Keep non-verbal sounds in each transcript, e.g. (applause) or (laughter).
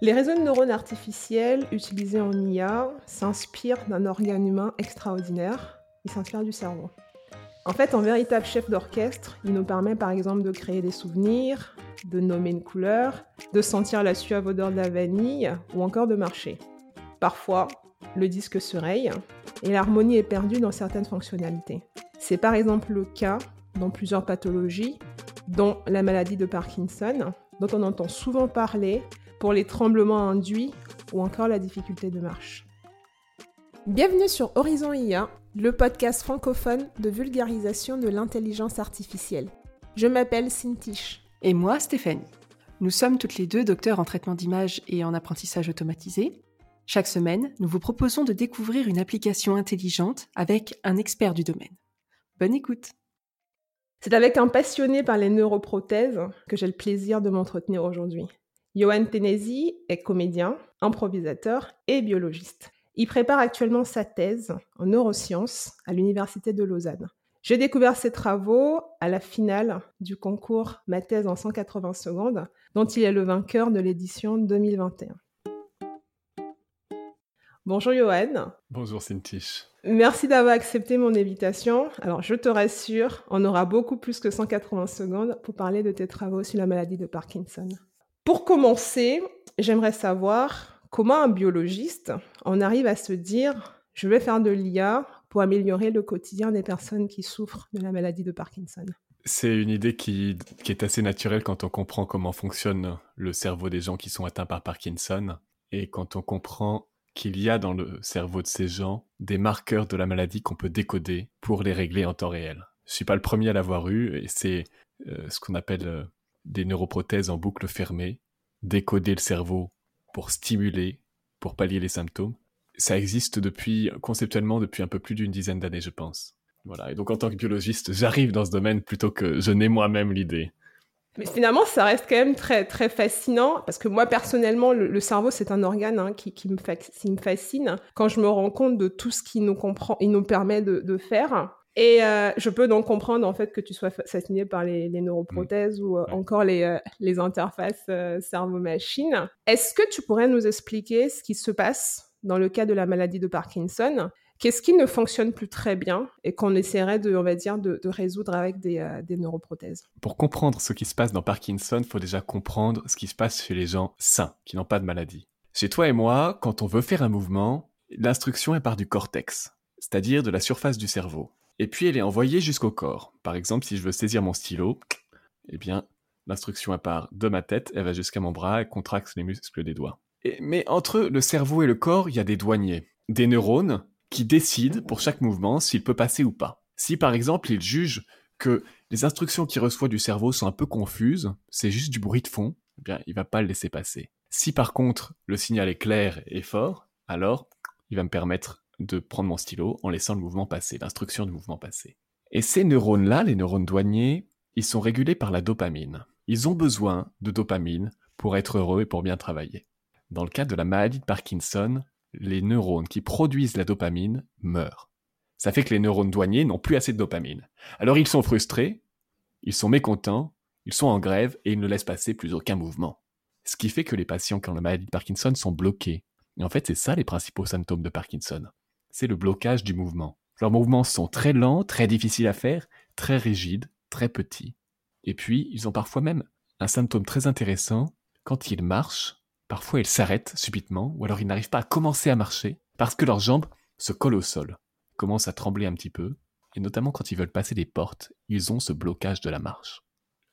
Les réseaux de neurones artificiels utilisés en IA s'inspirent d'un organe humain extraordinaire. Ils s'inspirent du cerveau. En fait, en véritable chef d'orchestre, il nous permet par exemple de créer des souvenirs, de nommer une couleur, de sentir la suave odeur de la vanille ou encore de marcher. Parfois, le disque se raye et l'harmonie est perdue dans certaines fonctionnalités. C'est par exemple le cas dans plusieurs pathologies, dont la maladie de Parkinson, dont on entend souvent parler pour les tremblements induits ou encore la difficulté de marche. Bienvenue sur Horizon IA, le podcast francophone de vulgarisation de l'intelligence artificielle. Je m'appelle Cintiche. Et moi, Stéphanie. Nous sommes toutes les deux docteurs en traitement d'image et en apprentissage automatisé. Chaque semaine, nous vous proposons de découvrir une application intelligente avec un expert du domaine. Bonne écoute C'est avec un passionné par les neuroprothèses que j'ai le plaisir de m'entretenir aujourd'hui. Johan Tenesi est comédien, improvisateur et biologiste. Il prépare actuellement sa thèse en neurosciences à l'Université de Lausanne. J'ai découvert ses travaux à la finale du concours Ma thèse en 180 secondes, dont il est le vainqueur de l'édition 2021. Bonjour Johan. Bonjour Cintiche. Merci d'avoir accepté mon invitation. Alors je te rassure, on aura beaucoup plus que 180 secondes pour parler de tes travaux sur la maladie de Parkinson. Pour commencer, j'aimerais savoir comment un biologiste en arrive à se dire je vais faire de l'IA pour améliorer le quotidien des personnes qui souffrent de la maladie de Parkinson. C'est une idée qui, est assez naturelle quand on comprend comment fonctionne le cerveau des gens qui sont atteints par Parkinson et quand on comprend qu'il y a dans le cerveau de ces gens des marqueurs de la maladie qu'on peut décoder pour les régler en temps réel. Je suis pas le premier à l'avoir eu et c'est euh, ce qu'on appelle euh, des neuroprothèses en boucle fermée, décoder le cerveau pour stimuler, pour pallier les symptômes. Ça existe depuis, conceptuellement, depuis un peu plus d'une dizaine d'années, je pense. Voilà. Et donc, en tant que biologiste, j'arrive dans ce domaine plutôt que je n'ai moi-même l'idée. Mais finalement, ça reste quand même très, très fascinant parce que moi, personnellement, le, cerveau, c'est un organe hein, qui, qui, me fascine. Quand je me rends compte de tout ce qu'il nous comprend, il nous permet de faire, et euh, je peux donc comprendre en fait que tu sois fasciné par les, neuroprothèses ou euh, encore les, euh, les interfaces cerveau-machine. Est-ce que tu pourrais nous expliquer ce qui se passe dans le cas de la maladie de Parkinson? Qu'est-ce qui ne fonctionne plus très bien et qu'on essaierait de, on va dire, de, résoudre avec des, des, neuroprothèses? Pour comprendre ce qui se passe dans Parkinson, il faut déjà comprendre ce qui se passe chez les gens sains, qui n'ont pas de maladie. Chez toi et moi, quand on veut faire un mouvement, l'instruction est part du cortex, c'est-à-dire de la surface du cerveau et puis elle est envoyée jusqu'au corps. Par exemple, si je veux saisir mon stylo, eh bien, l'instruction part de ma tête, elle va jusqu'à mon bras et contracte les muscles des doigts. mais entre le cerveau et le corps, il y a des douaniers, des neurones qui décident pour chaque mouvement s'il peut passer ou pas. Si par exemple il juge que les instructions qu'il reçoit du cerveau sont un peu confuses, c'est juste du bruit de fond, eh bien il va pas le laisser passer. Si par contre le signal est clair et fort, alors il va me permettre de prendre mon stylo en laissant le mouvement passer, l'instruction du mouvement passer. Et ces neurones-là, les neurones douaniers, ils sont régulés par la dopamine. Ils ont besoin de dopamine pour être heureux et pour bien travailler. Dans le cas de la maladie de Parkinson, les neurones qui produisent la dopamine meurent. Ça fait que les neurones douaniers n'ont plus assez de dopamine. Alors ils sont frustrés, ils sont mécontents, ils sont en grève et ils ne laissent passer plus aucun mouvement. Ce qui fait que les patients qui ont la maladie de Parkinson sont bloqués. Et en fait, c'est ça les principaux symptômes de Parkinson c'est le blocage du mouvement. Leurs mouvements sont très lents, très difficiles à faire, très rigides, très petits. Et puis, ils ont parfois même un symptôme très intéressant. Quand ils marchent, parfois ils s'arrêtent subitement, ou alors ils n'arrivent pas à commencer à marcher, parce que leurs jambes se collent au sol, commencent à trembler un petit peu, et notamment quand ils veulent passer des portes, ils ont ce blocage de la marche.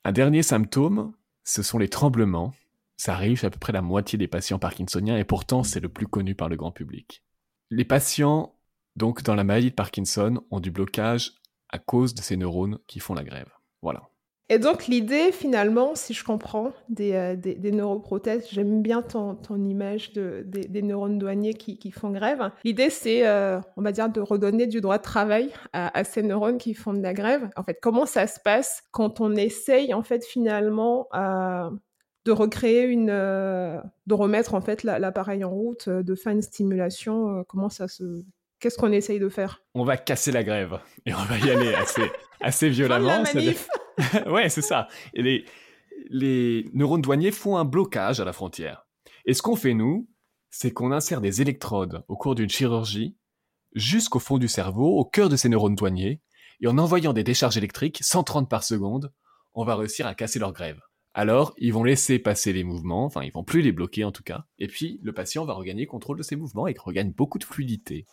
Un dernier symptôme, ce sont les tremblements. Ça arrive à peu près la moitié des patients parkinsoniens, et pourtant c'est le plus connu par le grand public. Les patients, donc dans la maladie de Parkinson, ont du blocage à cause de ces neurones qui font la grève. Voilà. Et donc l'idée finalement, si je comprends, des, euh, neuroprothèses, j'aime bien ton, image des, neurones douaniers qui, font grève. L'idée c'est, euh, on va dire, de redonner du droit de travail à, ces neurones qui font de la grève. En fait, comment ça se passe quand on essaye en fait finalement à de recréer une, euh, de remettre en fait l'appareil en route, euh, de faire une stimulation. Euh, comment ça se, qu'est-ce qu'on essaye de faire? On va casser la grève et on va y aller assez, (laughs) assez violemment. La (laughs) ouais, c'est ça. Et les, les neurones douaniers font un blocage à la frontière. Et ce qu'on fait, nous, c'est qu'on insère des électrodes au cours d'une chirurgie jusqu'au fond du cerveau, au cœur de ces neurones douaniers, et en envoyant des décharges électriques, 130 par seconde, on va réussir à casser leur grève. Alors, ils vont laisser passer les mouvements, enfin, ils vont plus les bloquer en tout cas, et puis le patient va regagner contrôle de ses mouvements et regagne beaucoup de fluidité.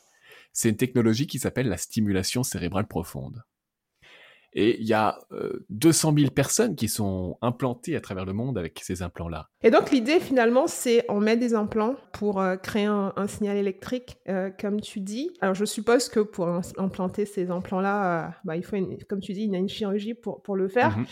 C'est une technologie qui s'appelle la stimulation cérébrale profonde. Et il y a 200 euh, 000 personnes qui sont implantées à travers le monde avec ces implants-là. Et donc l'idée finalement, c'est on met des implants pour euh, créer un, signal électrique, euh, comme tu dis. Alors je suppose que pour implanter ces implants-là, bah, il faut, comme tu dis, il y a une chirurgie pour, pour le faire. Mhm.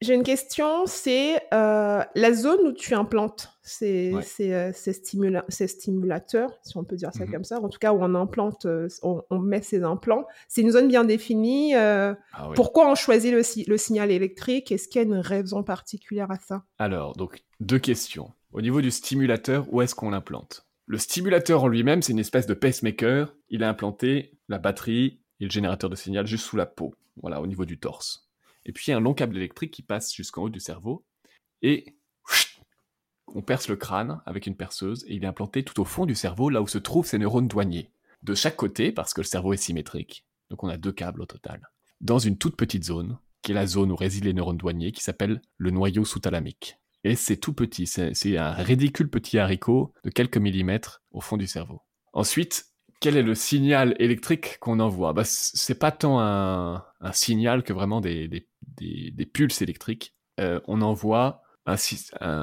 J'ai une question, c'est euh, la zone où tu implantes ces, euh, stimulateurs, si on peut dire ça mmh comme ça, en tout cas où on implante, euh, on, met ces implants, c'est une zone bien définie. Ah pourquoi on choisit le, le signal électrique? Est-ce qu'il y a une raison particulière à ça? Alors, donc, deux questions. Au niveau du stimulateur, où est-ce qu'on l'implante? Le stimulateur en lui-même, c'est une espèce de pacemaker. Il a implanté la batterie et le générateur de signal juste sous la peau, voilà, au niveau du torse. Et puis un long câble électrique qui passe jusqu'en haut du cerveau. Et (sniffs) on perce le crâne avec une perceuse et il est implanté tout au fond du cerveau, là où se trouvent ces neurones douaniers. De chaque côté, parce que le cerveau est symétrique. Donc on a deux câbles au total. Dans une toute petite zone, qui est la zone où résident les neurones douaniers, qui s'appelle le noyau sous-thalamique. Et c'est tout petit, c'est un ridicule petit haricot de quelques millimètres au fond du cerveau. Ensuite, quel est le signal électrique qu'on envoie? Bah, C'est pas tant un, signal que vraiment des, des, pulses électriques. Euh, on envoie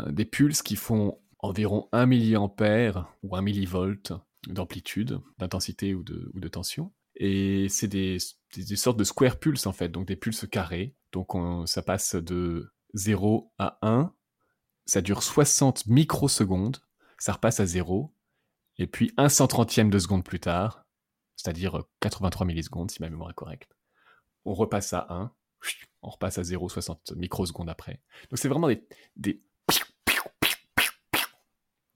des pulses qui font environ 1 mA ou 1 millivolt d'amplitude, d'intensité ou de, ou de tension. Et c'est des, des, sortes de square pulses en fait, donc des pulses carrées. Donc ça passe de 0 à 1, ça dure 60 microsecondes, ça repasse à 0, et puis un 130e de seconde plus tard, c'est-à-dire 83 millisecondes si ma mémoire est correcte, on repasse à 1, on repasse à 0,60 microsecondes après. Donc c'est vraiment des, des,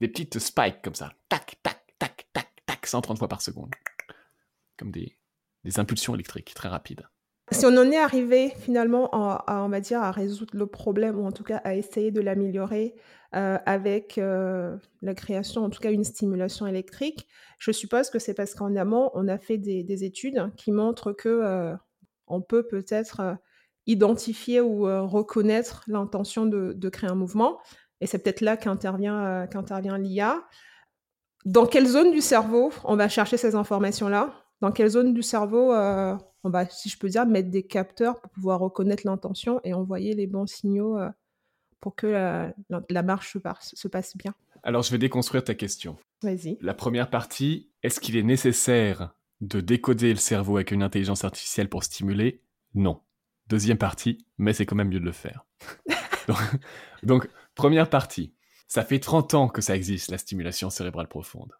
des petites spikes comme ça. Tac, tac, tac, tac, tac, 130 fois par seconde. Comme des, des impulsions électriques très rapides. Si on en est arrivé finalement à, on va dire, à résoudre le problème, ou en tout cas à essayer de l'améliorer euh, avec euh, la création, en tout cas une stimulation électrique, je suppose que c'est parce qu'en amont, on a fait des, études qui montrent que euh, on peut peut-être identifier ou reconnaître l'intention de, créer un mouvement. Et c'est peut-être là qu'intervient l'IA. Dans quelle zone du cerveau on va chercher ces informations-là? Dans quelle zone du cerveau on va, si je peux dire, mettre des capteurs pour pouvoir reconnaître l'intention et envoyer les bons signaux pour que la, marche se, se passe bien Alors, je vais déconstruire ta question. Vas-y. La première partie, est-ce qu'il est nécessaire de décoder le cerveau avec une intelligence artificielle pour stimuler? Non. Deuxième partie, mais c'est quand même mieux de le faire. (laughs) donc, première partie, ça fait 30 ans que ça existe, la stimulation cérébrale profonde.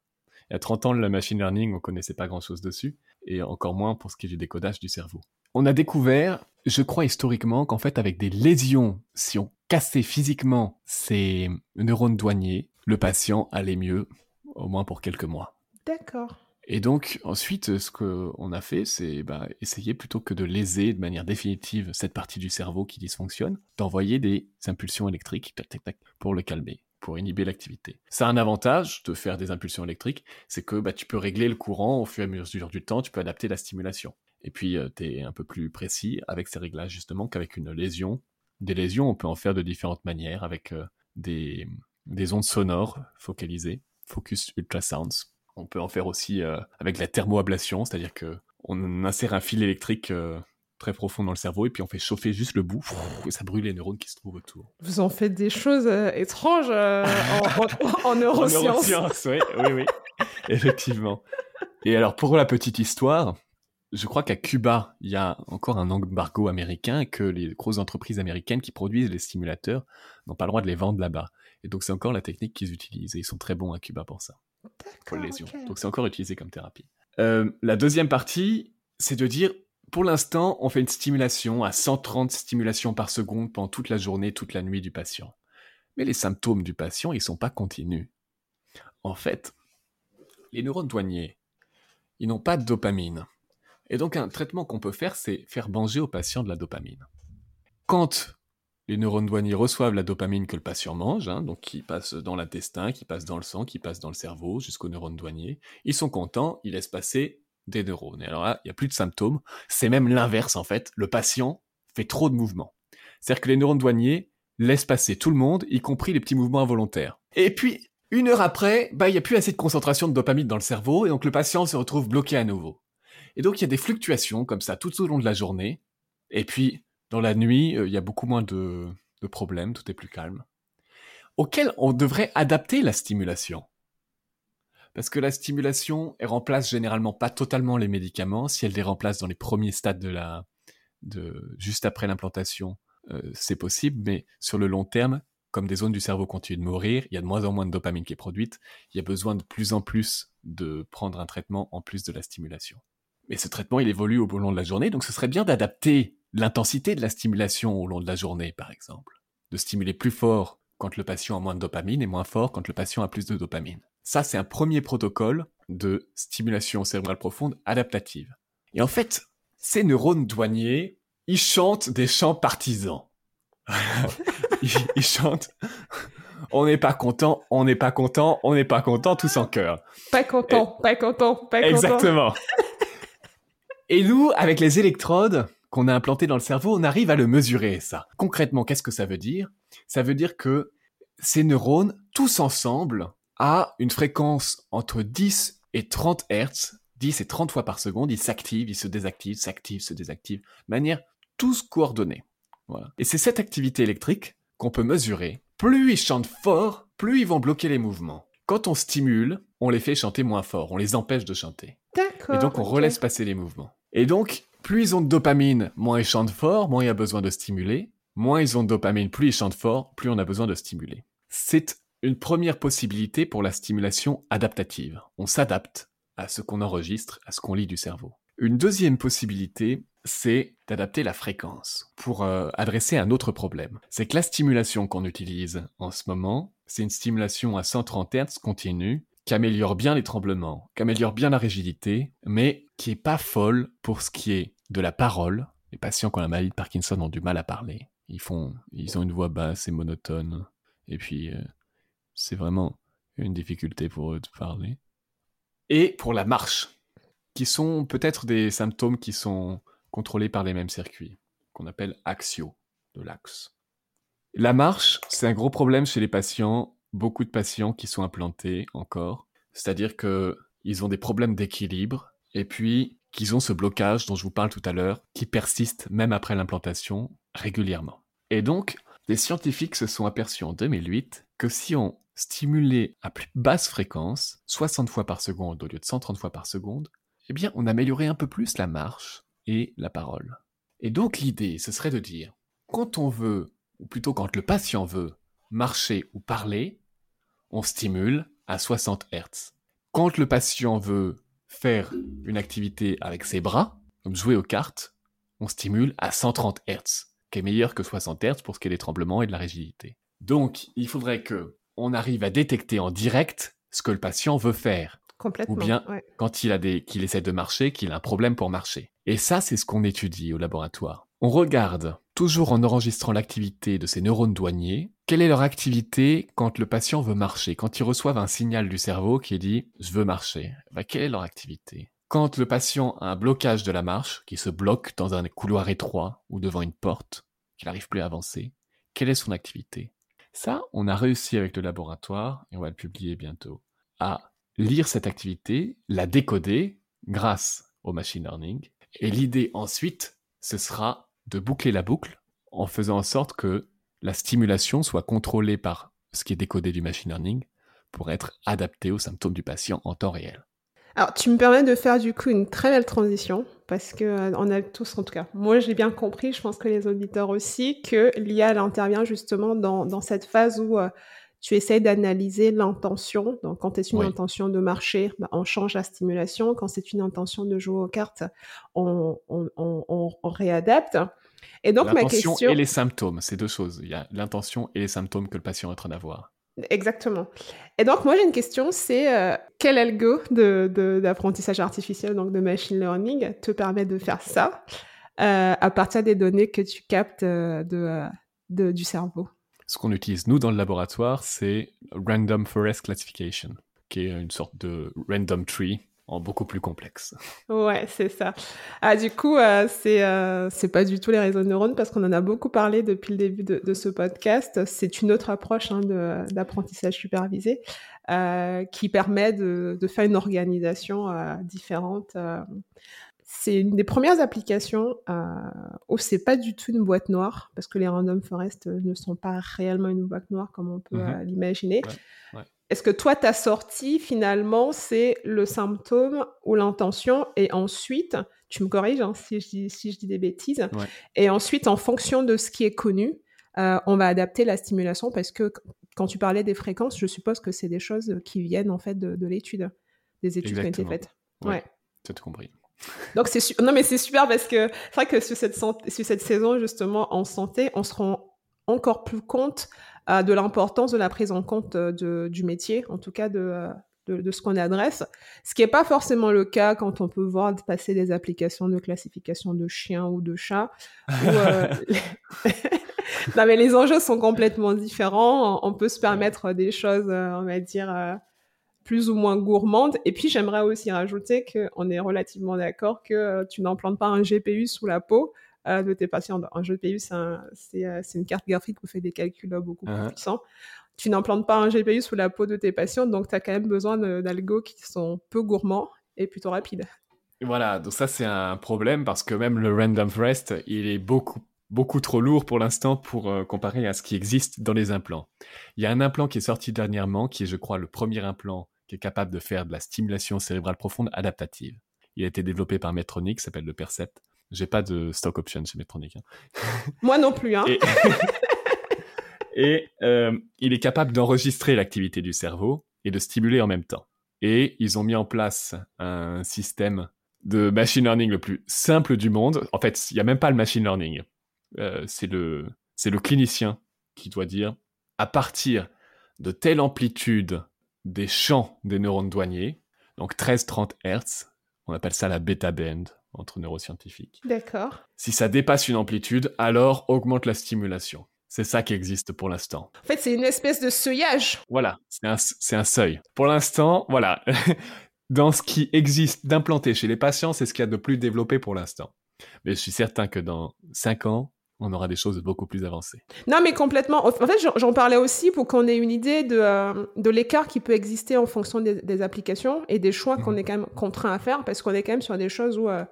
Il y a 30 ans, le machine learning, on connaissait pas grand-chose dessus, et encore moins pour ce qui est du décodage du cerveau. On a découvert, je crois historiquement, qu'en fait, avec des lésions, si on cassait physiquement ces neurones douaniers, le patient allait mieux, au moins pour quelques mois. D'accord. Et donc, ensuite, ce qu'on a fait, c'est bah, essayer, plutôt que de léser de manière définitive cette partie du cerveau qui dysfonctionne, d'envoyer des impulsions électriques pour le calmer, pour inhiber l'activité. Ça a un avantage de faire des impulsions électriques, c'est que bah, tu peux régler le courant au fur et à mesure du temps, tu peux adapter la stimulation. Et puis, euh, tu es un peu plus précis avec ces réglages, justement, qu'avec une lésion. Des lésions, on peut en faire de différentes manières, avec euh, des, des ondes sonores focalisées, focus ultrasounds, on peut en faire aussi euh, avec la thermoablation, c'est-à-dire que on insère un fil électrique euh, très profond dans le cerveau et puis on fait chauffer juste le bout et ça brûle les neurones qui se trouvent autour. Vous en faites des choses euh, étranges (laughs) en, neurosciences. en neurosciences, oui, oui, oui, effectivement. Et alors pour la petite histoire, je crois qu'à Cuba, il y a encore un embargo américain et que les grosses entreprises américaines qui produisent les stimulateurs n'ont pas le droit de les vendre là-bas. Et donc c'est encore la technique qu'ils utilisent et ils sont très bons à Cuba pour ça pour les lésions. Donc c'est encore utilisé comme thérapie. Euh, la deuxième partie, c'est de dire, pour l'instant, on fait une stimulation à 130 stimulations par seconde pendant toute la journée, toute la nuit du patient. Mais les symptômes du patient, ils sont pas continus. En fait, les neurones douaniers, ils n'ont pas de dopamine. Et donc un traitement qu'on peut faire, c'est faire manger au patient de la dopamine. Quand les neurones douaniers reçoivent la dopamine que le patient mange, hein, donc qui passe dans l'intestin, qui passe dans le sang, qui passe dans le cerveau, jusqu'aux neurones douaniers. Ils sont contents, ils laissent passer des neurones. Et alors là, il n'y a plus de symptômes. C'est même l'inverse, en fait. Le patient fait trop de mouvements. C'est-à-dire que les neurones douaniers laissent passer tout le monde, y compris les petits mouvements involontaires. Et puis, une heure après, bah, il n'y a plus assez de concentration de dopamine dans le cerveau, et donc le patient se retrouve bloqué à nouveau. Et donc, il y a des fluctuations comme ça tout au long de la journée. Et puis, dans la nuit, euh, il y a beaucoup moins de, problèmes, tout est plus calme. Auquel on devrait adapter la stimulation. Parce que la stimulation, elle remplace généralement pas totalement les médicaments. Si elle les remplace dans les premiers stades de la, de, juste après l'implantation, euh, c'est possible, mais sur le long terme, comme des zones du cerveau continuent de mourir, il y a de moins en moins de dopamine qui est produite, il y a besoin de plus en plus de prendre un traitement en plus de la stimulation. Mais ce traitement, il évolue au long de la journée, donc ce serait bien d'adapter l'intensité de la stimulation au long de la journée, par exemple. De stimuler plus fort quand le patient a moins de dopamine et moins fort quand le patient a plus de dopamine. Ça, c'est un premier protocole de stimulation cérébrale profonde adaptative. Et en fait, ces neurones douaniers, ils chantent des chants partisans. (laughs) ils, chantent on n'est pas content, on n'est pas content, on n'est pas content, tous en chœur. Pas content, pas content, pas content. Exactement. (laughs) Et nous, avec les électrodes, qu'on a implanté dans le cerveau, on arrive à le mesurer, ça. Concrètement, qu'est-ce que ça veut dire? Ça veut dire que ces neurones, tous ensemble, à une fréquence entre 10 et 30 Hertz, 10 et 30 fois par seconde, ils s'activent, ils se désactivent, s'activent, se désactivent, de manière tous coordonnée. Voilà. Et c'est cette activité électrique qu'on peut mesurer. Plus ils chantent fort, plus ils vont bloquer les mouvements. Quand on stimule, on les fait chanter moins fort, on les empêche de chanter. D'accord. Et donc on relaisse passer les mouvements. Et donc, plus ils ont de dopamine, moins ils chantent fort, moins il y a besoin de stimuler. Moins ils ont de dopamine, plus ils chantent fort, plus on a besoin de stimuler. C'est une première possibilité pour la stimulation adaptative. On s'adapte à ce qu'on enregistre, à ce qu'on lit du cerveau. Une deuxième possibilité, c'est d'adapter la fréquence pour euh, adresser un autre problème. C'est que la stimulation qu'on utilise en ce moment, c'est une stimulation à 130 Hz continue qui améliore bien les tremblements, qui améliore bien la rigidité, mais qui est pas folle pour ce qui est de la parole. Les patients qui ont la maladie de Parkinson ont du mal à parler. Ils font, ils ont une voix basse et monotone. Et puis, euh, c'est vraiment une difficulté pour eux de parler. Et pour la marche, qui sont peut-être des symptômes qui sont contrôlés par les mêmes circuits, qu'on appelle axio, de l'axe. La marche, c'est un gros problème chez les patients beaucoup de patients qui sont implantés encore, c'est-à-dire que ils ont des problèmes d'équilibre et puis qu'ils ont ce blocage dont je vous parle tout à l'heure qui persiste même après l'implantation régulièrement. Et donc, les scientifiques se sont aperçus en 2008 que si on stimulait à plus basse fréquence, 60 fois par seconde au lieu de 130 fois par seconde, eh bien, on améliorait un peu plus la marche et la parole. Et donc, l'idée, ce serait de dire, quand on veut, ou plutôt quand le patient veut, marcher ou parler, on stimule à 60 Hz. Quand le patient veut faire une activité avec ses bras, comme jouer aux cartes, on stimule à 130 Hz, qui est meilleur que 60 Hz pour ce qui est des tremblements et de la rigidité. Donc, il faudrait que on arrive à détecter en direct ce que le patient veut faire. Complètement. Ou bien, quand il a des, qu'il essaie de marcher, qu'il a un problème pour marcher. Et ça, c'est ce qu'on étudie au laboratoire. On regarde, toujours en enregistrant l'activité de ces neurones douaniers, quelle est leur activité quand le patient veut marcher, quand ils reçoivent un signal du cerveau qui dit je veux marcher. Bah, quelle est leur activité? Quand le patient a un blocage de la marche, qui se bloque dans un couloir étroit ou devant une porte, qu'il n'arrive plus à avancer, quelle est son activité? Ça, on a réussi avec le laboratoire, et on va le publier bientôt, à lire cette activité, la décoder grâce au machine learning, et l'idée ensuite, ce sera de boucler la boucle en faisant en sorte que la stimulation soit contrôlée par ce qui est décodé du machine learning pour être adaptée aux symptômes du patient en temps réel. Alors, tu me permets de faire du coup une très belle transition parce que euh, on a tous, en tout cas, moi j'ai bien compris, je pense que les auditeurs aussi, que l'IA intervient justement dans, cette phase où euh, tu essaies d'analyser l'intention. Donc, quand c'est une intention de marcher, bah, on change la stimulation. Quand c'est une intention de jouer aux cartes, on, réadapte. Et donc, ma question. et les symptômes, c'est deux choses. Il y a l'intention et les symptômes que le patient est en train d'avoir. Exactement. Et donc, moi, j'ai une question, c'est euh, quel algo d'apprentissage de, artificiel, donc de machine learning, te permet de faire ça euh, à partir des données que tu captes euh, de, du cerveau? Ce qu'on utilise, nous, dans le laboratoire, c'est Random Forest Classification, qui est une sorte de random tree beaucoup plus complexe. (laughs) Ouais, c'est ça. Ah, du coup, euh, c'est euh, c'est pas du tout les réseaux de neurones parce qu'on en a beaucoup parlé depuis le début de, de ce podcast. C'est une autre approche hein, d'apprentissage supervisé euh, qui permet de, de, faire une organisation euh, différente. C'est une des premières applications où c'est pas du tout une boîte noire parce que les random forests ne sont pas réellement une boîte noire comme on peut mm-hmm. l'imaginer. Ouais, ouais. Est-ce que toi, ta sortie, finalement, c'est le symptôme ou l'intention et ensuite, tu me corriges hein, si, je dis, si je dis des bêtises, et ensuite, en fonction de ce qui est connu, euh, on va adapter la stimulation parce que quand tu parlais des fréquences, je suppose que c'est des choses qui viennent en fait de, l'étude, des études qui ont été faites. Ouais, tu as tout compris. (laughs) Donc c'est non mais c'est super parce que c'est vrai que sur cette, sur cette saison justement en santé, on se rend encore plus compte de l'importance de la prise en compte euh, du métier, en tout cas euh, de, de, ce qu'on adresse, ce qui n'est pas forcément le cas quand on peut voir passer des applications de classification de chiens ou de chats. Euh, (laughs) non, mais les enjeux sont complètement différents. On peut se permettre des choses, on va dire, plus ou moins gourmandes. Et puis, j'aimerais aussi rajouter qu'on est relativement d'accord que tu n'implantes pas un GPU sous la peau euh, de tes patients. Un GPU, euh, c'est une carte graphique où fait des calculs beaucoup plus uh-huh. puissants. Tu n'implantes pas un GPU sous la peau de tes patients, donc tu as quand même besoin d'algos qui sont peu gourmands et plutôt rapides. Voilà, donc ça c'est un problème parce que même le random forest, il est beaucoup beaucoup trop lourd pour l'instant pour euh, comparer à ce qui existe dans les implants. Il y a un implant qui est sorti dernièrement, qui est je crois le premier implant qui est capable de faire de la stimulation cérébrale profonde adaptative. Il a été développé par Medtronic, s'appelle le Percept. J'ai pas de stock option chez Medtronic. Hein. (laughs) Moi non plus. Hein. (laughs) Et, euh, il est capable d'enregistrer l'activité du cerveau et de stimuler en même temps. Et ils ont mis en place un système de machine learning le plus simple du monde. En fait, il n'y a même pas le machine learning. Euh, c'est le, le clinicien qui doit dire à partir de telle amplitude des champs des neurones douaniers, donc 13-30 Hz, on appelle ça la beta band entre neuroscientifiques. D'accord. Si ça dépasse une amplitude, alors augmente la stimulation. C'est ça qui existe pour l'instant. En fait, c'est une espèce de seuillage. Voilà, c'est un, seuil. Pour l'instant, voilà. (laughs) dans ce qui existe d'implanté chez les patients, c'est ce qu'il y a de plus développé pour l'instant. Mais je suis certain que dans 5 ans, on aura des choses beaucoup plus avancées. Non, mais complètement. En fait, j'en parlais aussi pour qu'on ait une idée de, euh, de l'écart qui peut exister en fonction des, applications et des choix qu'on mhm. est quand même contraint à faire parce qu'on est quand même sur des choses où euh,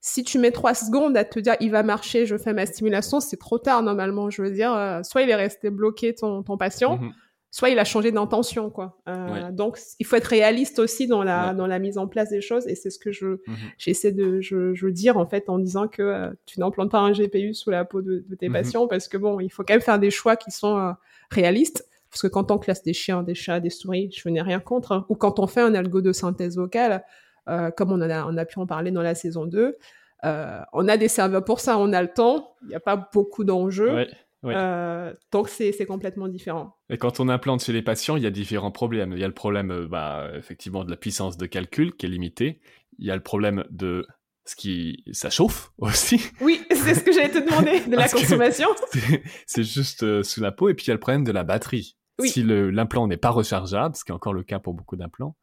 si tu mets trois secondes à te dire il va marcher, je fais ma stimulation, c'est trop tard normalement. Je veux dire, euh, soit il est resté bloqué ton, ton patient, mhm. Soit il a changé d'intention, quoi. Euh, Donc il faut être réaliste aussi dans la dans la mise en place des choses et c'est ce que je mhm. j'essaie de je, je dire en fait en disant que euh, tu n'implantes pas un GPU sous la peau de, tes mhm. patients parce que bon il faut quand même faire des choix qui sont réalistes. Parce que quand on classe des chiens, des chats, des souris, je n'ai rien contre. Hein. Ou quand on fait un algo de synthèse vocale, euh, comme on, a, on a pu en parler dans la saison 2. Euh, on a des serveurs pour ça, on a le temps, il n'y a pas beaucoup d'enjeux. Euh, donc c'est complètement différent. Et quand on implante chez les patients, il y a différents problèmes. Il y a le problème bah, effectivement de la puissance de calcul qui est limitée. Il y a le problème de ce qui ça chauffe (laughs) aussi. Oui, c'est ce que j'allais te demander (laughs) de la consommation. (laughs) C'est juste sous la peau et puis il y a le problème de la batterie. Si l'implant n'est pas rechargeable, ce qui est encore le cas pour beaucoup d'implants,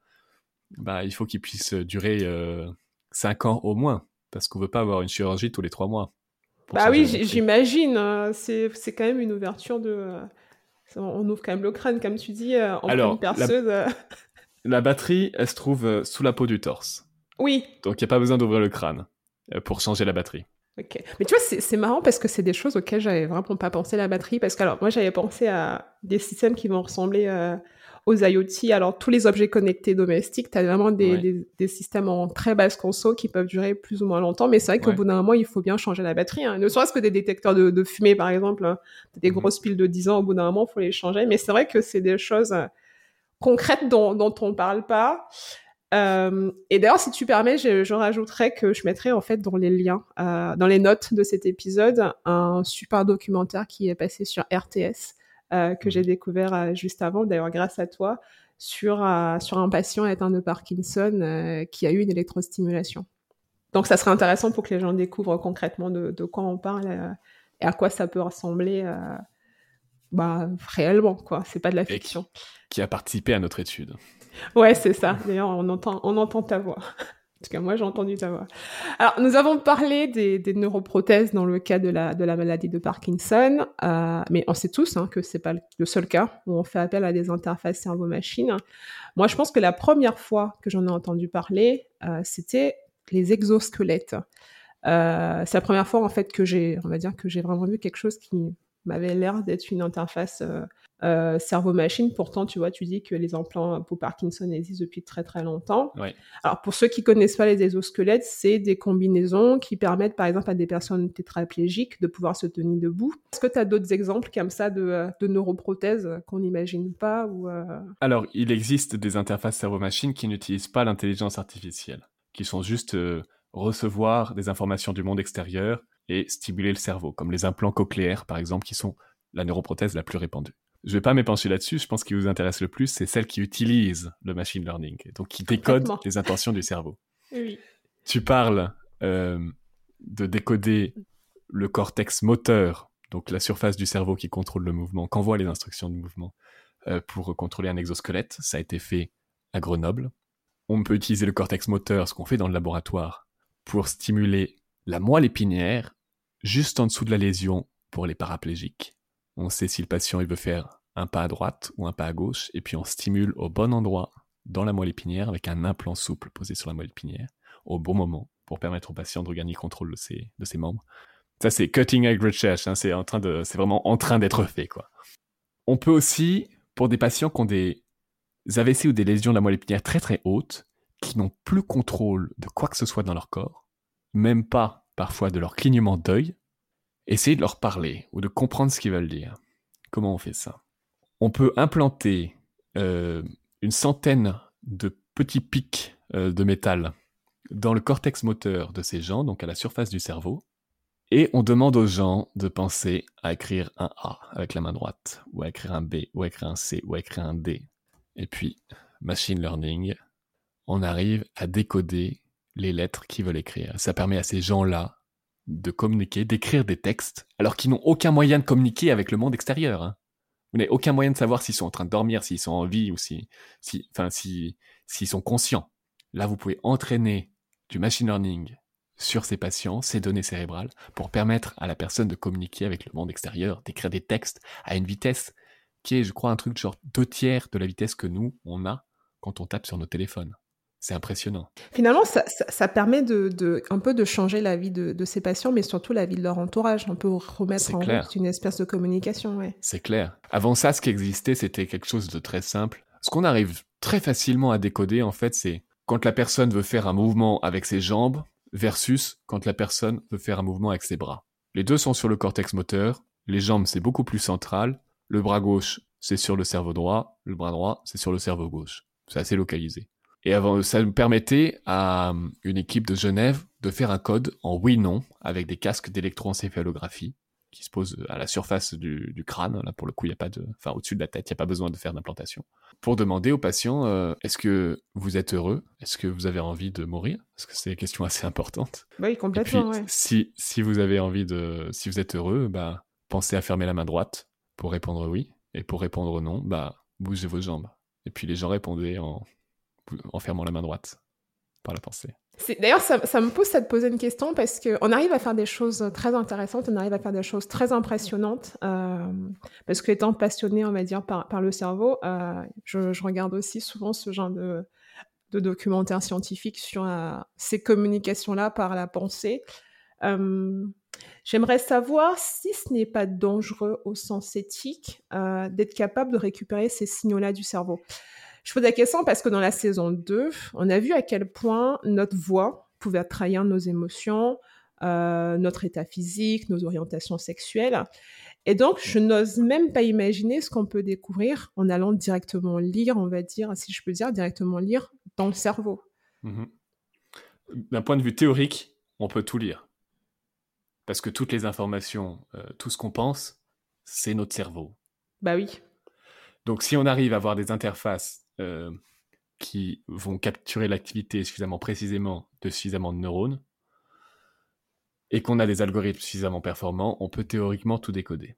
bah, il faut qu'il puisse durer euh, 5 ans au moins, parce qu'on veut pas avoir une chirurgie tous les 3 mois. Bah oui, j'imagine. Hein. c'est quand même une ouverture de. Euh, on ouvre quand même le crâne, comme tu dis, euh, en Alors, perceuse. La... (laughs) la... batterie, elle se trouve sous la peau du torse. Oui. Donc il n'y a pas besoin d'ouvrir le crâne pour changer la batterie. Ok. Mais tu vois, c'est marrant parce que c'est des choses auxquelles j'avais vraiment pas pensé la batterie. Parce que, alors, moi, j'avais pensé à des systèmes qui vont ressembler aux IoT. Alors, tous les objets connectés domestiques, tu as vraiment des, des, systèmes en très basse conso qui peuvent durer plus ou moins longtemps. Mais c'est vrai qu'au bout d'un moment, il faut bien changer la batterie. Hein. Ne serait-ce que des détecteurs de, de fumée, par exemple. Hein. Des mhm. grosses piles de 10 ans, au bout d'un moment, il faut les changer. Mais c'est vrai que c'est des choses euh, concrètes dont, dont on parle pas. Euh, et d'ailleurs, si tu permets, je, je, rajouterais que je mettrai en fait dans les liens, euh, dans les notes de cet épisode, un super documentaire qui est passé sur RTS euh, que j'ai mmh. découvert euh, juste avant, d'ailleurs grâce à toi, sur, euh, sur un patient atteint de Parkinson qui a eu une électrostimulation. Donc ça serait intéressant pour que les gens découvrent concrètement de, de quoi on parle et à quoi ça peut ressembler bah, réellement, quoi. C'est pas de la fiction. Qui, a participé à notre étude. Ouais, c'est ça. D'ailleurs, on entend, on entend ta voix. En tout cas, moi, j'ai entendu ta voix. Alors, nous avons parlé des, neuroprothèses dans le cas de la, de la maladie de Parkinson, euh, mais on sait tous hein, que c'est pas le seul cas où on fait appel à des interfaces cerveau-machine. Moi, je pense que la première fois que j'en ai entendu parler, euh, c'était les exosquelettes. Euh, c'est la première fois en fait que j'ai, on va dire que j'ai vraiment vu quelque chose qui m'avait l'air d'être une interface euh, euh, cerveau-machine. Pourtant, tu vois, tu dis que les implants pour Parkinson existent depuis très très longtemps. Alors pour ceux qui connaissent pas les exosquelettes, c'est des combinaisons qui permettent par exemple à des personnes tétraplégiques de pouvoir se tenir debout. Est-ce que tu as d'autres exemples comme ça de, de neuroprothèses qu'on n'imagine pas ou Alors il existe des interfaces cerveau-machine qui n'utilisent pas l'intelligence artificielle, qui sont juste recevoir des informations du monde extérieur et stimuler le cerveau, comme les implants cochléaires par exemple, qui sont la neuroprothèse la plus répandue. Je ne vais pas m'épancher là-dessus, je pense ce qui vous intéresse le plus, c'est celle qui utilise le machine learning, donc qui décode les intentions du cerveau. Tu parles euh, de décoder le cortex moteur, donc la surface du cerveau qui contrôle le mouvement, qu'envoie les instructions de mouvement euh, pour contrôler un exosquelette. Ça a été fait à Grenoble. On peut utiliser le cortex moteur, ce qu'on fait dans le laboratoire, pour stimuler la moelle épinière juste en dessous de la lésion pour les paraplégiques. On sait si le patient il veut faire un pas à droite ou un pas à gauche, et puis on stimule au bon endroit dans la moelle épinière avec un implant souple posé sur la moelle épinière au bon moment pour permettre au patient de regagner contrôle de ses, de ses membres. Ça, c'est cutting edge research, hein, c'est, en train de, c'est vraiment en train d'être fait. Quoi. On peut aussi, pour des patients qui ont des AVC ou des lésions de la moelle épinière très très hautes, qui n'ont plus contrôle de quoi que ce soit dans leur corps, même pas parfois de leur clignement d'œil, essayer de leur parler ou de comprendre ce qu'ils veulent dire. Comment on fait ça? On peut implanter euh, une centaine de petits pics euh, de métal dans le cortex moteur de ces gens, donc à la surface du cerveau, et on demande aux gens de penser à écrire un A avec la main droite, ou à écrire un B, ou à écrire un C, ou à écrire un D. Et puis, machine learning, on arrive à décoder les lettres qu'ils veulent écrire. Ça permet à ces gens-là de communiquer, d'écrire des textes, alors qu'ils n'ont aucun moyen de communiquer avec le monde extérieur. Hein. Vous n'avez aucun moyen de savoir s'ils sont en train de dormir, s'ils sont en vie ou si, si, enfin, si, s'ils sont conscients. Là, vous pouvez entraîner du machine learning sur ces patients, ces données cérébrales, pour permettre à la personne de communiquer avec le monde extérieur, d'écrire des textes à une vitesse qui est, je crois, un truc genre deux tiers de la vitesse que nous, on a quand on tape sur nos téléphones. C'est impressionnant. Finalement, ça, permet de, un peu de changer la vie de, ces patients, mais surtout la vie de leur entourage. On peut remettre en route une espèce de communication. Ouais. C'est clair. Avant ça, ce qui existait, c'était quelque chose de très simple. Ce qu'on arrive très facilement à décoder, en fait, c'est quand la personne veut faire un mouvement avec ses jambes versus quand la personne veut faire un mouvement avec ses bras. Les deux sont sur le cortex moteur. Les jambes, c'est beaucoup plus central. Le bras gauche, c'est sur le cerveau droit. Le bras droit, c'est sur le cerveau gauche. C'est assez localisé. Et avant, ça nous permettait à euh, une équipe de Genève de faire un code en oui-non avec des casques d'électroencéphalographie qui se posent à la surface du, crâne. Là, pour le coup, il y a pas de, enfin, au-dessus de la tête, il n'y a pas besoin de faire d'implantation. Pour demander aux patients, euh, est-ce que vous êtes heureux? Est-ce que vous avez envie de mourir? Parce que c'est une question assez importante. Oui, complètement. Et puis, si, si vous avez envie de, si vous êtes heureux, bah, pensez à fermer la main droite pour répondre oui. Et pour répondre non, bah, bougez vos jambes. Et puis les gens répondaient en en fermant la main droite par la pensée. D'ailleurs, ça, me pousse à te poser une question parce qu'on arrive à faire des choses très intéressantes, on arrive à faire des choses très impressionnantes. Euh, parce que étant passionné, on va dire, par, le cerveau, euh, je, regarde aussi souvent ce genre de, de documentaires scientifiques sur euh, ces communications-là par la pensée. J'aimerais savoir si ce n'est pas dangereux au sens éthique d'être capable de récupérer ces signaux-là du cerveau. Je pose la question parce que dans la saison 2, on a vu à quel point notre voix pouvait trahir nos émotions, euh, notre état physique, nos orientations sexuelles. Et donc, je n'ose même pas imaginer ce qu'on peut découvrir en allant directement lire, on va dire, si je peux dire, directement lire dans le cerveau. Mhm. D'un point de vue théorique, on peut tout lire. Parce que toutes les informations, euh, tout ce qu'on pense, c'est notre cerveau. Bah oui. Donc si on arrive à avoir des interfaces euh, qui vont capturer l'activité suffisamment précisément de suffisamment de neurones, et qu'on a des algorithmes suffisamment performants, on peut théoriquement tout décoder.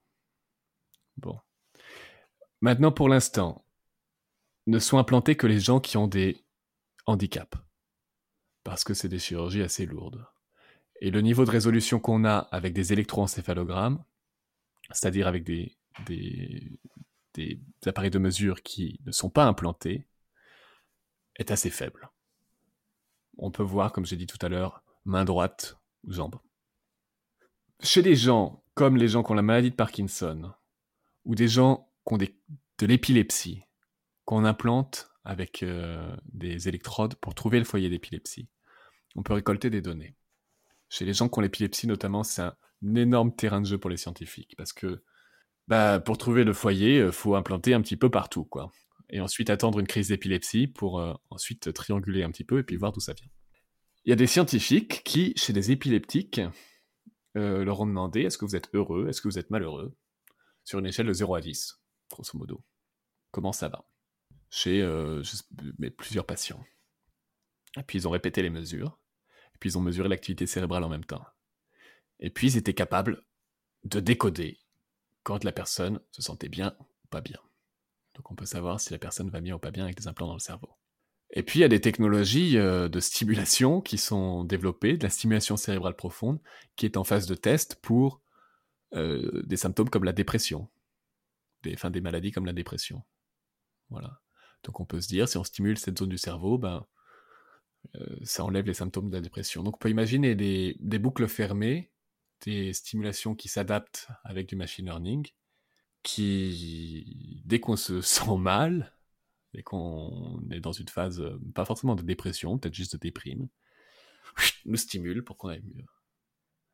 Bon. Maintenant, pour l'instant, ne sont implantés que les gens qui ont des handicaps. Parce que c'est des chirurgies assez lourdes. Et le niveau de résolution qu'on a avec des électroencéphalogrammes, c'est-à-dire avec des, des, des appareils de mesure qui ne sont pas implantés, est assez faible. On peut voir, comme j'ai dit tout à l'heure, main droite ou jambe. Chez les gens, comme les gens qui ont la maladie de Parkinson, ou des gens qui ont de l'épilepsie, qu'on implante avec euh, des électrodes pour trouver le foyer d'épilepsie, on peut récolter des données. Chez les gens qui ont l'épilepsie notamment, c'est un énorme terrain de jeu pour les scientifiques, parce que bah, pour trouver le foyer, euh, faut implanter un petit peu partout, quoi. Et ensuite attendre une crise d'épilepsie pour euh, ensuite trianguler un petit peu et puis voir d'où ça vient. Il y a des scientifiques qui, chez des épileptiques, euh, leur ont demandé est-ce que vous êtes heureux, est-ce que vous êtes malheureux, sur une échelle de 0 à 10, grosso modo? Comment ça va? Chez plusieurs patients. Et puis ils ont répété les mesures, et puis ils ont mesuré l'activité cérébrale en même temps. Et puis ils étaient capables de décoder quand la personne se sentait bien ou pas bien. Donc on peut savoir si la personne va bien ou pas bien avec des implants dans le cerveau. Et puis il y a des technologies euh, de stimulation qui sont développées, de la stimulation cérébrale profonde, qui est en phase de test pour euh, des symptômes comme la dépression, des, enfin, des maladies comme la dépression. Voilà. Donc on peut se dire, si on stimule cette zone du cerveau, ben, euh, ça enlève les symptômes de la dépression. Donc on peut imaginer des, des boucles fermées, des stimulations qui s'adaptent avec du machine learning, qui, dès qu'on se (laughs) sent mal, et qu'on est dans une phase, euh, pas forcément de dépression, peut-être juste de déprime, nous stimule pour qu'on aille mieux.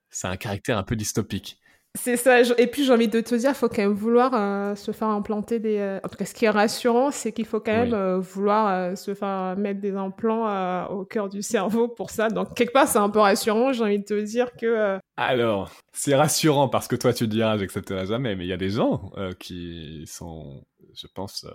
C'est un caractère un peu dystopique. C'est ça. Et puis j'ai envie de te dire, il faut quand même vouloir euh, se faire implanter des. Euh, en tout cas, ce qui est rassurant, c'est qu'il faut quand même vouloir se faire mettre des implants au cœur du cerveau pour ça. Donc quelque part, c'est un peu rassurant. J'ai envie de te dire que. Alors, c'est rassurant parce que toi, tu diras, j'accepterai jamais. Mais il y a des gens qui sont, je pense,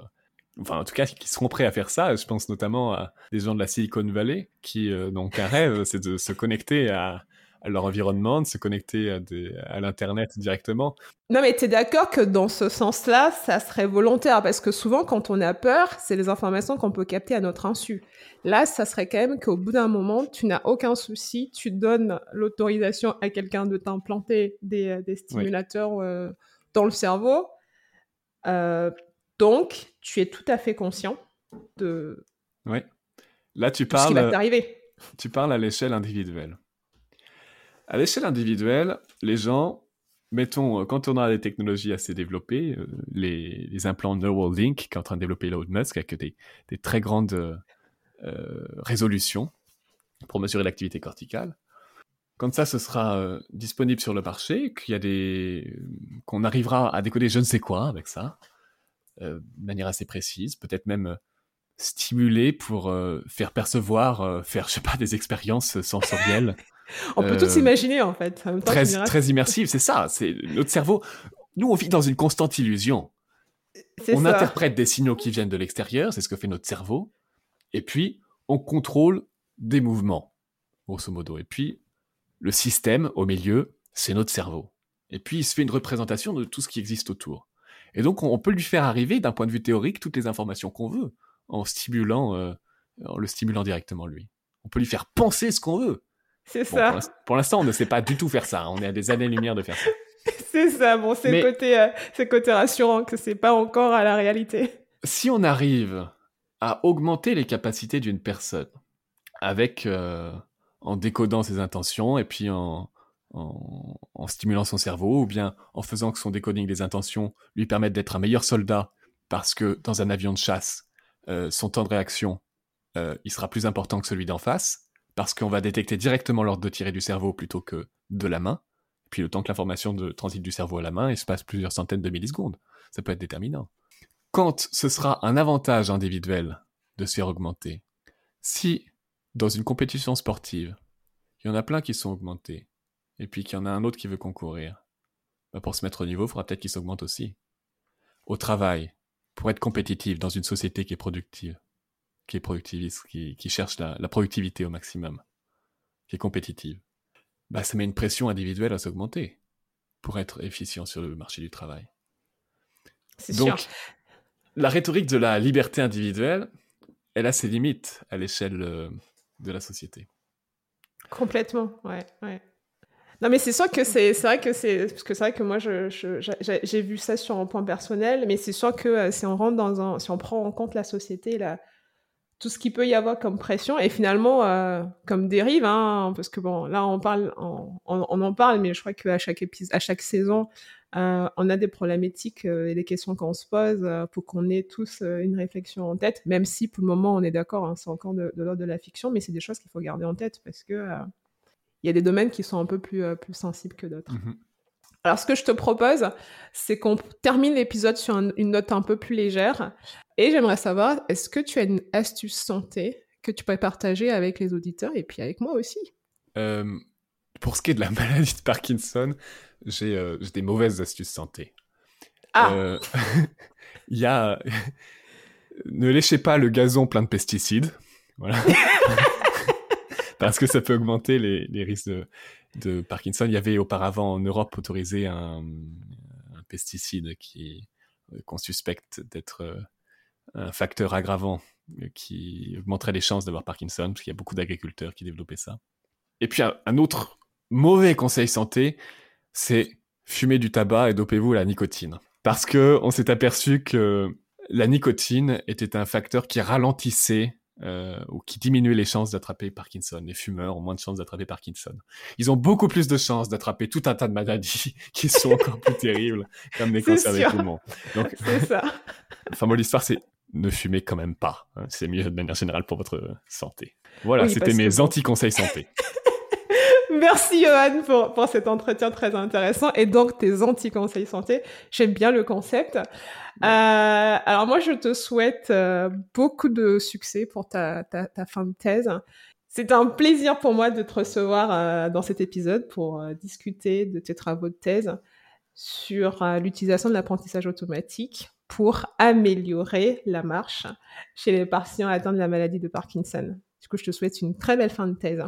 enfin en tout cas qui seront prêts à faire ça. Je pense notamment à des gens de la Silicon Valley qui euh, donc un rêve, c'est de se connecter à, leur environnement, de se connecter à, à l'internet directement. Non mais tu es d'accord que dans ce sens-là, ça serait volontaire parce que souvent quand on a peur, c'est les informations qu'on peut capter à notre insu. Là, ça serait quand même qu'au bout d'un moment, tu n'as aucun souci, tu donnes l'autorisation à quelqu'un de t'implanter des, euh, des, stimulateurs euh, dans le cerveau. Euh, donc, tu es tout à fait conscient de. Oui. Là, tu parles. Ce qui va t'arriver. Tu parles à l'échelle individuelle. À l'échelle individuelle, les gens, mettons, euh, quand on a des technologies assez développées, euh, les, implants Neuralink qu'est en train de développer Elon Musk avec des, des très grandes euh, résolutions pour mesurer l'activité corticale. Quand ça, ce sera disponible sur le marché, qu'il y a des, qu'on arrivera à décoder je ne sais quoi avec ça, de manière assez précise, peut-être même stimuler pour euh, faire percevoir, faire, je sais pas, des expériences sensorielles. (laughs) on peut tout s'imaginer en fait. très, très immersive, c'est ça. C'est notre cerveau. Nous, on vit dans une constante illusion. On interprète des signaux qui viennent de l'extérieur, c'est ce que fait notre cerveau, et puis on contrôle des mouvements, grosso modo. Et puis le système au milieu, c'est notre cerveau. Et puis il se fait une représentation de tout ce qui existe autour. Et donc, on peut lui faire arriver, d'un point de vue théorique, toutes les informations qu'on veut, en stimulant, euh, en le stimulant directement lui. On peut lui faire penser ce qu'on veut. C'est ça. Pour l'instant, on ne sait pas du tout faire ça. Hein. On est à des années-lumière de faire ça. (laughs) c'est ça. Bon, c'est côté, euh, côté rassurant que c'est pas encore à la réalité. Si on arrive à augmenter les capacités d'une personne avec euh, en décodant ses intentions et puis en, en, stimulant son cerveau, ou bien en faisant que son décoding des intentions lui permette d'être un meilleur soldat, parce que dans un avion de chasse, euh, son temps de réaction, euh, il sera plus important que celui d'en face, parce qu'on va détecter directement l'ordre de tirer du cerveau plutôt que de la main. Puis le temps que l'information de transite du cerveau à la main, il se passe plusieurs centaines de millisecondes. Ça peut être déterminant. Quand ce sera un avantage individuel de se faire augmenter, si dans une compétition sportive, il y en a plein qui sont augmentés, et puis qu'il y en a un autre qui veut concourir, bah pour se mettre au niveau, il faudra peut-être qu'il s'augmente aussi. Au travail, pour être compétitif dans une société qui est productive, qui est productiviste, qui, cherche la, productivité au maximum, qui est compétitive, bah ça met une pression individuelle à s'augmenter pour être efficient sur le marché du travail. C'est sûr. la rhétorique de la liberté individuelle, elle a ses limites à l'échelle euh, de la société. Complètement, ouais, ouais. Non, mais c'est sûr que c'est vrai que c'est parce que c'est vrai que moi j'ai vu ça sur un point personnel, mais c'est sûr que euh, si on rentre dans un, si on prend en compte la société, là, tout ce qu'il peut y avoir comme pression et finalement euh, comme dérive, hein, parce que bon, là on parle, on, on, en parle, mais je crois qu'à chaque épisode, à chaque saison, euh, on a des problématiques et des questions qu'on se pose pour qu'on ait tous une réflexion en tête, même si pour le moment on est d'accord, hein, c'est encore de l'ordre de la fiction, mais c'est des choses qu'il faut garder en tête parce que il y a des domaines qui sont un peu plus, euh, plus sensibles que d'autres. Mhm. Alors, ce que je te propose, c'est qu'on termine l'épisode sur une note un peu plus légère. Et j'aimerais savoir, est-ce que tu as une astuce santé que tu pourrais partager avec les auditeurs et puis avec moi aussi? Euh, Pour ce qui est de la (laughs) maladie de Parkinson, j'ai euh, des mauvaises astuces santé. Ah (laughs) Il y a... (laughs) ne léchez pas le gazon plein de pesticides. Voilà. (laughs) parce que ça peut augmenter les, risques de, Parkinson. Il y avait auparavant en Europe autorisé un, pesticide qui qu'on suspecte d'être euh, un facteur aggravant euh, qui augmenterait les chances d'avoir Parkinson, parce qu'il y a beaucoup d'agriculteurs qui développaient ça. Et puis un, autre mauvais conseil santé, c'est fumer du tabac et dopez-vous à la nicotine. Parce que on s'est aperçu que la nicotine était un facteur qui ralentissait euh, ou qui diminuent les chances d'attraper Parkinson. Les fumeurs ont moins de chances d'attraper Parkinson. Ils ont beaucoup plus de chances d'attraper tout un tas de maladies (laughs) qui sont encore plus terribles, comme les cancers des poumons. Donc, (laughs) c'est ça. (laughs) enfin, moi, l'histoire, c'est ne fumez quand même pas. Hein. C'est mieux de manière générale pour votre santé. Voilà, c'était mes anti-conseils santé. (laughs) Merci Johan pour, pour cet entretien très intéressant et donc tes anti-conseils santé. J'aime bien le concept. Euh, alors moi, je te souhaite euh, beaucoup de succès pour ta, ta, ta fin de thèse. C'est un plaisir pour moi de te recevoir euh, dans cet épisode pour discuter de tes travaux de thèse sur l'utilisation de l'apprentissage automatique pour améliorer la marche chez les patients atteints de la maladie de Parkinson. Du coup, je te souhaite une très belle fin de thèse.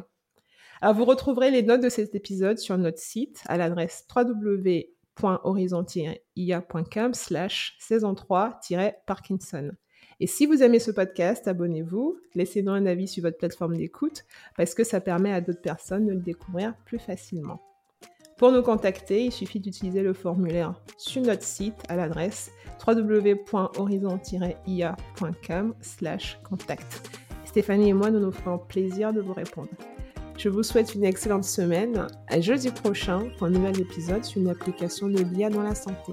Vous retrouverez les notes de cet épisode sur notre site à l'adresse www.horizon-ia.com slash saison 3-parkinson. Et si vous aimez ce podcast, abonnez-vous, laissez-nous un avis sur votre plateforme d'écoute parce que ça permet à d'autres personnes de le découvrir plus facilement. Pour nous contacter, il suffit d'utiliser le formulaire sur notre site à l'adresse www.horizon-ia.com slash contact. Stéphanie et moi, nous nous ferons plaisir de vous répondre. Je vous souhaite une excellente semaine. À jeudi prochain pour un nouvel épisode sur une application de l'IA dans la santé.